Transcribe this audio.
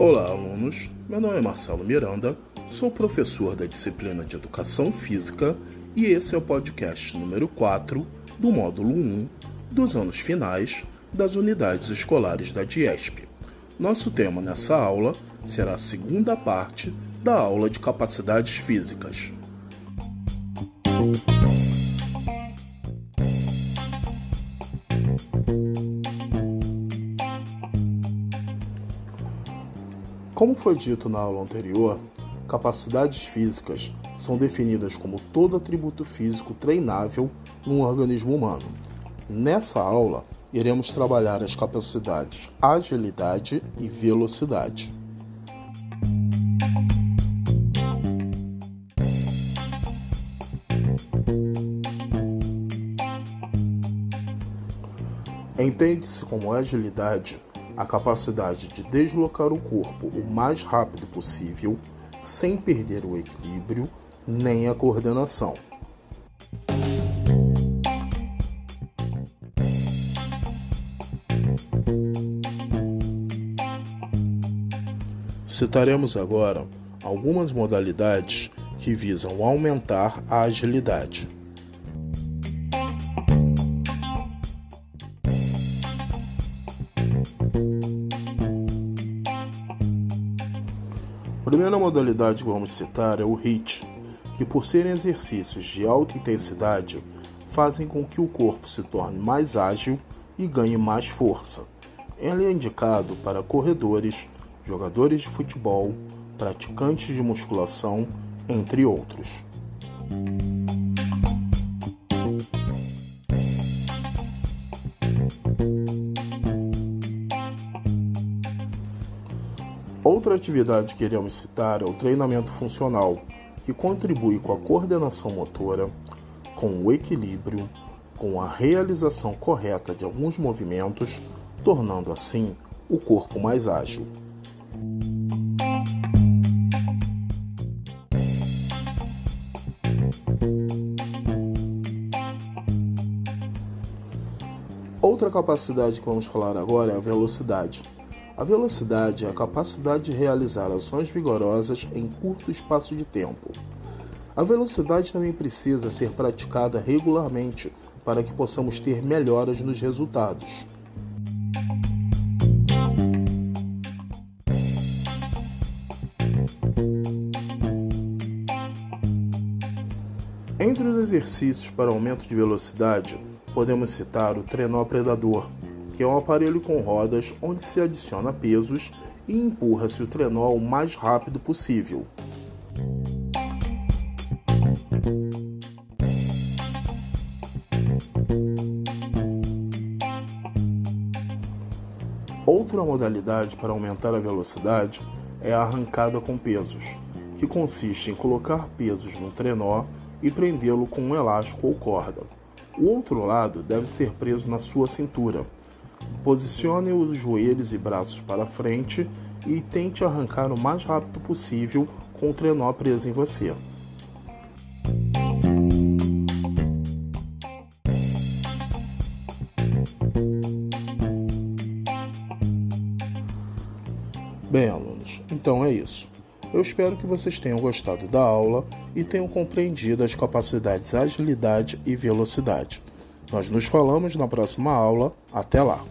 Olá, alunos. Meu nome é Marcelo Miranda, sou professor da disciplina de Educação Física e esse é o podcast número 4 do módulo 1 dos anos finais das unidades escolares da DIESP. Nosso tema nessa aula será a segunda parte da aula de capacidades físicas. Como foi dito na aula anterior, capacidades físicas são definidas como todo atributo físico treinável num organismo humano. Nessa aula, iremos trabalhar as capacidades agilidade e velocidade. Entende-se como agilidade a capacidade de deslocar o corpo o mais rápido possível, sem perder o equilíbrio nem a coordenação. Citaremos agora algumas modalidades que visam aumentar a agilidade. Primeira modalidade que vamos citar é o HIIT, que por serem exercícios de alta intensidade, fazem com que o corpo se torne mais ágil e ganhe mais força. Ele é indicado para corredores, jogadores de futebol, praticantes de musculação, entre outros. Outra atividade que iremos citar é o treinamento funcional, que contribui com a coordenação motora, com o equilíbrio, com a realização correta de alguns movimentos, tornando assim o corpo mais ágil. Outra capacidade que vamos falar agora é a velocidade a velocidade é a capacidade de realizar ações vigorosas em curto espaço de tempo. A velocidade também precisa ser praticada regularmente para que possamos ter melhoras nos resultados. Entre os exercícios para aumento de velocidade, podemos citar o trenó predador, que é um aparelho com rodas onde se adiciona pesos e empurra-se o trenó o mais rápido possível. Outra modalidade para aumentar a velocidade é a arrancada com pesos, que consiste em colocar pesos no trenó e prendê-lo com um elástico ou corda. O outro lado deve ser preso na sua cintura, Posicione os joelhos e braços para frente e tente arrancar o mais rápido possível com o trenó preso em você. Bem, alunos, então é isso. Eu espero que vocês tenham gostado da aula e tenham compreendido as capacidades agilidade e velocidade. Nós nos falamos na próxima aula. Até lá!